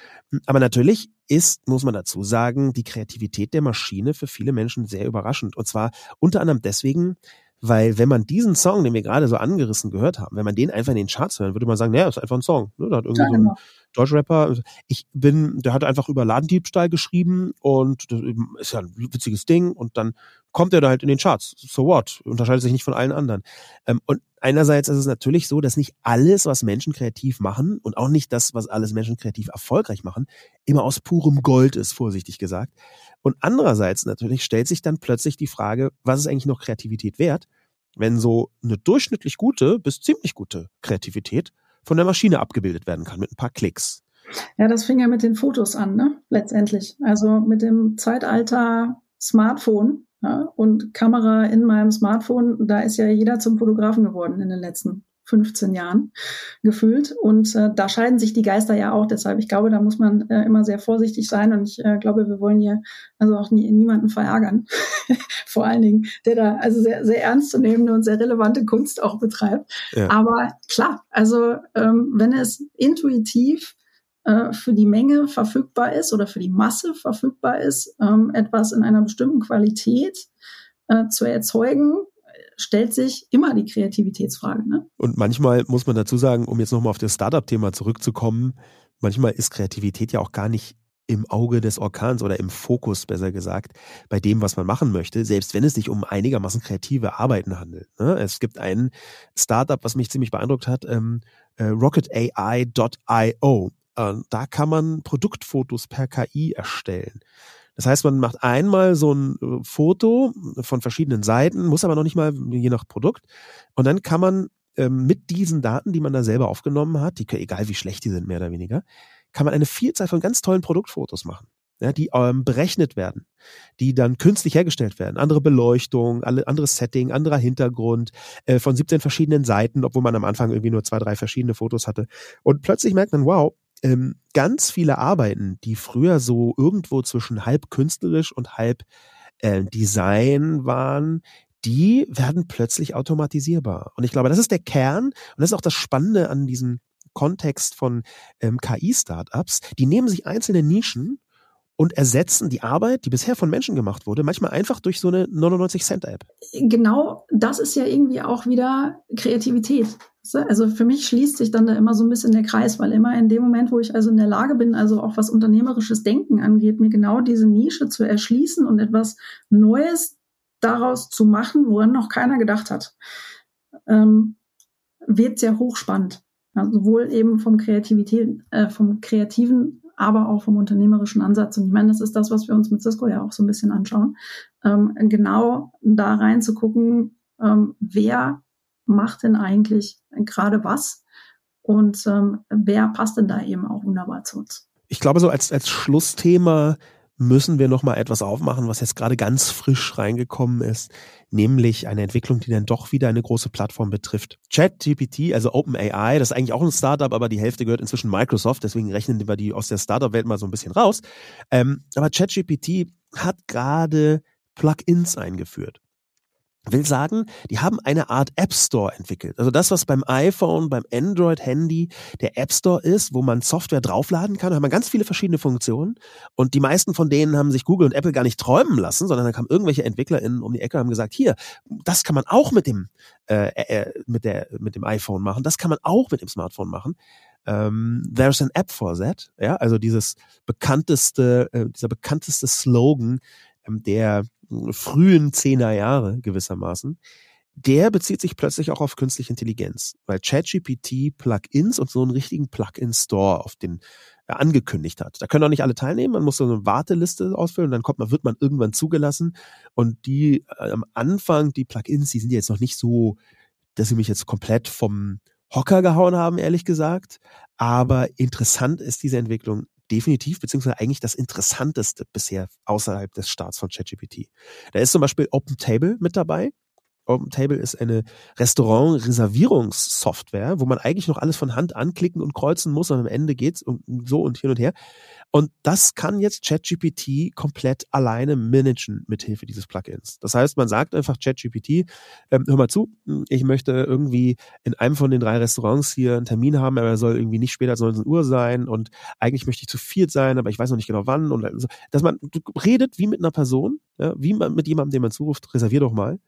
Aber natürlich ist, muss man dazu sagen, die Kreativität der Maschine für viele Menschen sehr überraschend. Und zwar unter anderem deswegen, weil wenn man diesen Song, den wir gerade so angerissen gehört haben, wenn man den einfach in den Charts hören, würde man sagen, naja, ist einfach ein Song. Ne? Da hat irgendwie ja, so ein genau. Deutschrapper. Ich bin, der hat einfach über Ladendiebstahl geschrieben und das ist ja ein witziges Ding und dann kommt er da halt in den Charts. So what? Unterscheidet sich nicht von allen anderen. Ähm, und einerseits ist es natürlich so, dass nicht alles, was Menschen kreativ machen und auch nicht das, was alles Menschen kreativ erfolgreich machen, immer aus purem Gold ist, vorsichtig gesagt. Und andererseits natürlich stellt sich dann plötzlich die Frage, was ist eigentlich noch Kreativität wert, wenn so eine durchschnittlich gute bis ziemlich gute Kreativität von der Maschine abgebildet werden kann mit ein paar Klicks. Ja, das fing ja mit den Fotos an, ne? Letztendlich. Also mit dem Zeitalter Smartphone ja, und Kamera in meinem Smartphone, da ist ja jeder zum Fotografen geworden in den letzten 15 Jahren gefühlt. Und äh, da scheiden sich die Geister ja auch. Deshalb, ich glaube, da muss man äh, immer sehr vorsichtig sein. Und ich äh, glaube, wir wollen hier also auch nie, niemanden verärgern. Vor allen Dingen, der da also sehr, sehr ernstzunehmende und sehr relevante Kunst auch betreibt. Ja. Aber klar, also ähm, wenn es intuitiv äh, für die Menge verfügbar ist oder für die Masse verfügbar ist, ähm, etwas in einer bestimmten Qualität äh, zu erzeugen, stellt sich immer die Kreativitätsfrage. Ne? Und manchmal muss man dazu sagen, um jetzt nochmal auf das Startup-Thema zurückzukommen, manchmal ist Kreativität ja auch gar nicht im Auge des Orkans oder im Fokus, besser gesagt, bei dem, was man machen möchte, selbst wenn es sich um einigermaßen kreative Arbeiten handelt. Ne? Es gibt ein Startup, was mich ziemlich beeindruckt hat, ähm, äh, rocketai.io. Äh, da kann man Produktfotos per KI erstellen. Das heißt, man macht einmal so ein äh, Foto von verschiedenen Seiten, muss aber noch nicht mal je nach Produkt. Und dann kann man ähm, mit diesen Daten, die man da selber aufgenommen hat, die, egal wie schlecht die sind, mehr oder weniger, kann man eine Vielzahl von ganz tollen Produktfotos machen. Ja, die ähm, berechnet werden, die dann künstlich hergestellt werden. Andere Beleuchtung, alle, anderes Setting, anderer Hintergrund, äh, von 17 verschiedenen Seiten, obwohl man am Anfang irgendwie nur zwei, drei verschiedene Fotos hatte. Und plötzlich merkt man, wow, ähm, ganz viele Arbeiten, die früher so irgendwo zwischen halb künstlerisch und halb äh, Design waren, die werden plötzlich automatisierbar. Und ich glaube, das ist der Kern und das ist auch das Spannende an diesem Kontext von ähm, KI-Startups. Die nehmen sich einzelne Nischen und ersetzen die Arbeit, die bisher von Menschen gemacht wurde, manchmal einfach durch so eine 99-Cent-App. Genau, das ist ja irgendwie auch wieder Kreativität. Also für mich schließt sich dann da immer so ein bisschen der Kreis, weil immer in dem Moment, wo ich also in der Lage bin, also auch was unternehmerisches Denken angeht, mir genau diese Nische zu erschließen und etwas Neues daraus zu machen, woran noch keiner gedacht hat, ähm, wird sehr hochspannend. Ja, sowohl eben vom Kreativität, äh, vom kreativen aber auch vom unternehmerischen Ansatz. Und ich meine, das ist das, was wir uns mit Cisco ja auch so ein bisschen anschauen. Ähm, genau da reinzugucken, ähm, wer macht denn eigentlich gerade was und ähm, wer passt denn da eben auch wunderbar zu uns. Ich glaube, so als, als Schlussthema müssen wir noch mal etwas aufmachen, was jetzt gerade ganz frisch reingekommen ist, nämlich eine Entwicklung, die dann doch wieder eine große Plattform betrifft. ChatGPT, also OpenAI, das ist eigentlich auch ein Startup, aber die Hälfte gehört inzwischen Microsoft, deswegen rechnen wir die aus der Startup-Welt mal so ein bisschen raus. Ähm, aber ChatGPT hat gerade Plugins eingeführt will sagen, die haben eine Art App Store entwickelt. Also das, was beim iPhone, beim Android-Handy der App Store ist, wo man Software draufladen kann, da hat man ganz viele verschiedene Funktionen. Und die meisten von denen haben sich Google und Apple gar nicht träumen lassen, sondern da kamen irgendwelche EntwicklerInnen um die Ecke und haben gesagt, hier, das kann man auch mit dem, äh, äh, mit der, mit dem iPhone machen, das kann man auch mit dem Smartphone machen. Um, ähm, there's an app for that. Ja, also dieses bekannteste, äh, dieser bekannteste Slogan, ähm, der frühen Zehner Jahre gewissermaßen, der bezieht sich plötzlich auch auf künstliche Intelligenz, weil ChatGPT Plugins und so einen richtigen Plugin-Store auf den äh, angekündigt hat. Da können auch nicht alle teilnehmen, man muss so eine Warteliste ausfüllen, dann kommt man, wird man irgendwann zugelassen und die äh, am Anfang, die Plugins, die sind jetzt noch nicht so, dass sie mich jetzt komplett vom Hocker gehauen haben, ehrlich gesagt. Aber interessant ist diese Entwicklung definitiv, beziehungsweise eigentlich das Interessanteste bisher außerhalb des Starts von ChatGPT. Da ist zum Beispiel OpenTable mit dabei. OpenTable ist eine Restaurant-Reservierungssoftware, wo man eigentlich noch alles von Hand anklicken und kreuzen muss und am Ende geht's und so und hin und her. Und das kann jetzt ChatGPT komplett alleine managen mit Hilfe dieses Plugins. Das heißt, man sagt einfach ChatGPT, ähm, hör mal zu, ich möchte irgendwie in einem von den drei Restaurants hier einen Termin haben, aber er soll irgendwie nicht später als 19 Uhr sein und eigentlich möchte ich zu viert sein, aber ich weiß noch nicht genau wann und also, dass man redet wie mit einer Person, ja, wie man mit jemandem, den man zuruft, reservier doch mal.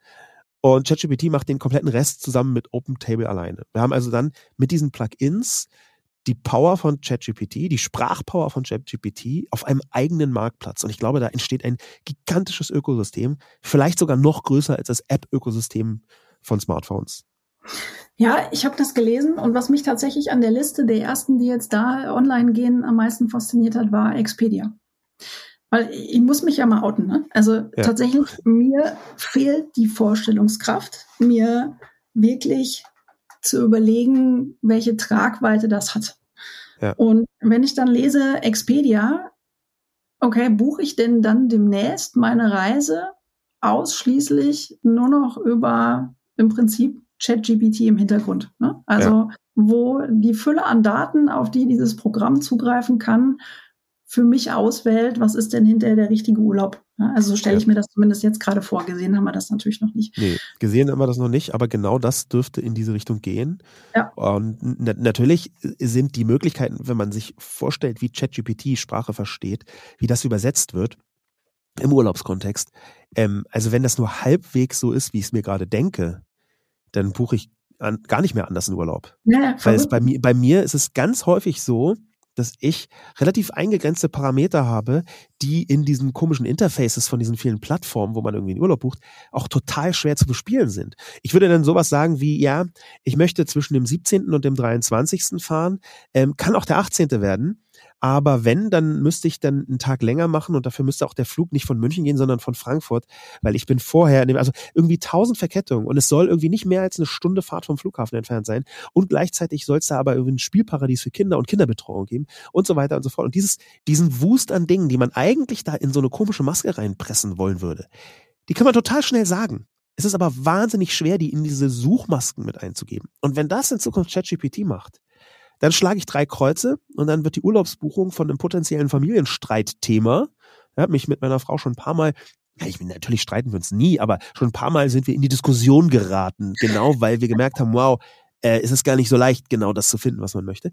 Und ChatGPT macht den kompletten Rest zusammen mit OpenTable alleine. Wir haben also dann mit diesen Plugins die Power von ChatGPT, die Sprachpower von ChatGPT auf einem eigenen Marktplatz. Und ich glaube, da entsteht ein gigantisches Ökosystem, vielleicht sogar noch größer als das App-Ökosystem von Smartphones. Ja, ich habe das gelesen und was mich tatsächlich an der Liste der ersten, die jetzt da online gehen, am meisten fasziniert hat, war Expedia. Weil ich muss mich ja mal outen. Ne? Also ja. tatsächlich, mir fehlt die Vorstellungskraft, mir wirklich zu überlegen, welche Tragweite das hat. Ja. Und wenn ich dann lese Expedia, okay, buche ich denn dann demnächst meine Reise ausschließlich nur noch über im Prinzip ChatGPT im Hintergrund. Ne? Also ja. wo die Fülle an Daten, auf die dieses Programm zugreifen kann, für mich auswählt, was ist denn hinterher der richtige Urlaub. Also so stelle ich mir das zumindest jetzt gerade vor. Gesehen haben wir das natürlich noch nicht. Nee, gesehen haben wir das noch nicht, aber genau das dürfte in diese Richtung gehen. Ja. Und natürlich sind die Möglichkeiten, wenn man sich vorstellt, wie ChatGPT Sprache versteht, wie das übersetzt wird, im Urlaubskontext. Ähm, also wenn das nur halbwegs so ist, wie ich es mir gerade denke, dann buche ich an, gar nicht mehr anders in Urlaub. Ja, Weil es bei mir, bei mir ist es ganz häufig so, dass ich relativ eingegrenzte Parameter habe, die in diesen komischen Interfaces von diesen vielen Plattformen, wo man irgendwie einen Urlaub bucht, auch total schwer zu bespielen sind. Ich würde dann sowas sagen wie, ja, ich möchte zwischen dem 17. und dem 23. fahren, ähm, kann auch der 18. werden. Aber wenn, dann müsste ich dann einen Tag länger machen und dafür müsste auch der Flug nicht von München gehen, sondern von Frankfurt, weil ich bin vorher, dem, also irgendwie tausend Verkettungen und es soll irgendwie nicht mehr als eine Stunde Fahrt vom Flughafen entfernt sein und gleichzeitig soll es da aber irgendwie ein Spielparadies für Kinder und Kinderbetreuung geben und so weiter und so fort. Und dieses, diesen Wust an Dingen, die man eigentlich da in so eine komische Maske reinpressen wollen würde, die kann man total schnell sagen. Es ist aber wahnsinnig schwer, die in diese Suchmasken mit einzugeben. Und wenn das in Zukunft ChatGPT macht, dann schlage ich drei Kreuze und dann wird die Urlaubsbuchung von einem potenziellen Familienstreitthema. Ja, mich mit meiner Frau schon ein paar Mal ja, ich bin natürlich streiten wir uns nie, aber schon ein paar Mal sind wir in die Diskussion geraten, genau weil wir gemerkt haben, wow, äh, ist es gar nicht so leicht, genau das zu finden, was man möchte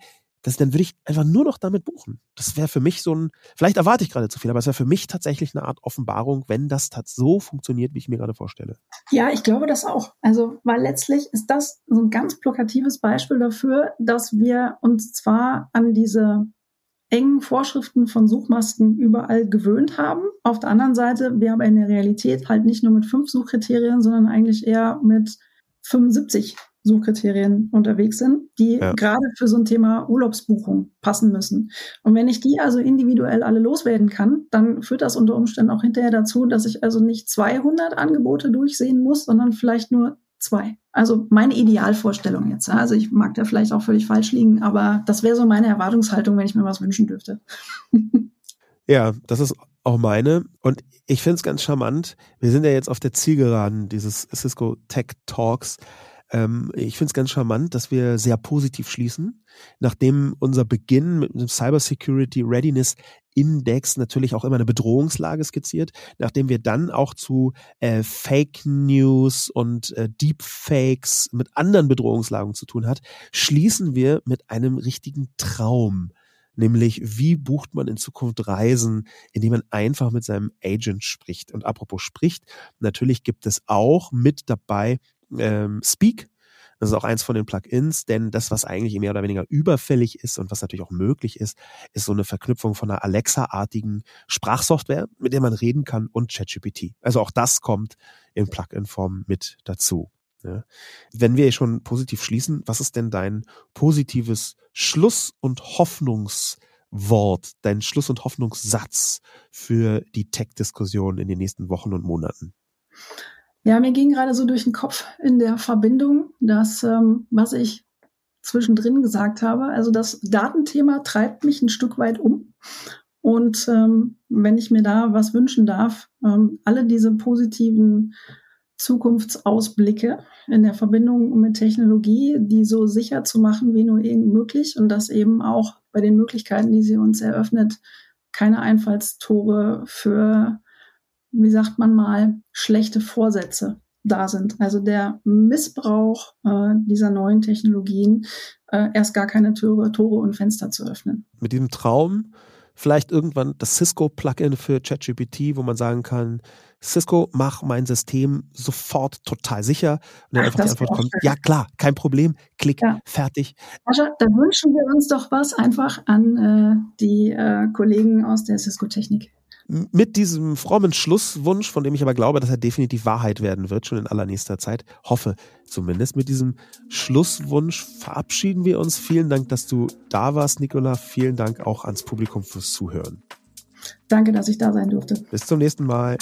das, dann würde ich einfach nur noch damit buchen. Das wäre für mich so ein, vielleicht erwarte ich gerade zu viel, aber es wäre für mich tatsächlich eine Art Offenbarung, wenn das so funktioniert, wie ich mir gerade vorstelle. Ja, ich glaube das auch. Also, weil letztlich ist das so ein ganz plakatives Beispiel dafür, dass wir uns zwar an diese engen Vorschriften von Suchmasken überall gewöhnt haben. Auf der anderen Seite, wir haben in der Realität halt nicht nur mit fünf Suchkriterien, sondern eigentlich eher mit 75 Suchkriterien unterwegs sind, die ja. gerade für so ein Thema Urlaubsbuchung passen müssen. Und wenn ich die also individuell alle loswerden kann, dann führt das unter Umständen auch hinterher dazu, dass ich also nicht 200 Angebote durchsehen muss, sondern vielleicht nur zwei. Also meine Idealvorstellung jetzt. Also ich mag da vielleicht auch völlig falsch liegen, aber das wäre so meine Erwartungshaltung, wenn ich mir was wünschen dürfte. ja, das ist auch meine. Und ich finde es ganz charmant. Wir sind ja jetzt auf der Zielgeraden dieses Cisco Tech Talks. Ähm, ich finde es ganz charmant, dass wir sehr positiv schließen, nachdem unser Beginn mit dem Cyber Security Readiness Index natürlich auch immer eine Bedrohungslage skizziert, nachdem wir dann auch zu äh, Fake News und äh, Deepfakes mit anderen Bedrohungslagen zu tun hat, schließen wir mit einem richtigen Traum nämlich wie bucht man in Zukunft Reisen, indem man einfach mit seinem Agent spricht. Und apropos spricht, natürlich gibt es auch mit dabei ähm, Speak. Das ist auch eins von den Plugins, denn das, was eigentlich mehr oder weniger überfällig ist und was natürlich auch möglich ist, ist so eine Verknüpfung von einer Alexa-artigen Sprachsoftware, mit der man reden kann und ChatGPT. Also auch das kommt in Plugin-Form mit dazu. Ja. Wenn wir schon positiv schließen, was ist denn dein positives Schluss- und Hoffnungswort, dein Schluss- und Hoffnungssatz für die Tech-Diskussion in den nächsten Wochen und Monaten? Ja, mir ging gerade so durch den Kopf in der Verbindung, dass, ähm, was ich zwischendrin gesagt habe, also das Datenthema treibt mich ein Stück weit um. Und ähm, wenn ich mir da was wünschen darf, ähm, alle diese positiven Zukunftsausblicke in der Verbindung mit Technologie, die so sicher zu machen wie nur irgend möglich und dass eben auch bei den Möglichkeiten, die sie uns eröffnet, keine Einfallstore für wie sagt man mal, schlechte Vorsätze da sind. Also der Missbrauch äh, dieser neuen Technologien, äh, erst gar keine Tore, Tore und Fenster zu öffnen. Mit diesem Traum vielleicht irgendwann das Cisco-Plugin für ChatGPT, wo man sagen kann, Cisco, mach mein System sofort total sicher. Und dann Ach, einfach die Antwort kommt, ja klar, kein Problem, klick, ja. fertig. Sascha, da wünschen wir uns doch was einfach an äh, die äh, Kollegen aus der Cisco-Technik mit diesem frommen Schlusswunsch, von dem ich aber glaube, dass er definitiv Wahrheit werden wird, schon in allernächster Zeit, hoffe zumindest, mit diesem Schlusswunsch verabschieden wir uns. Vielen Dank, dass du da warst, Nicola. Vielen Dank auch ans Publikum fürs Zuhören. Danke, dass ich da sein durfte. Bis zum nächsten Mal.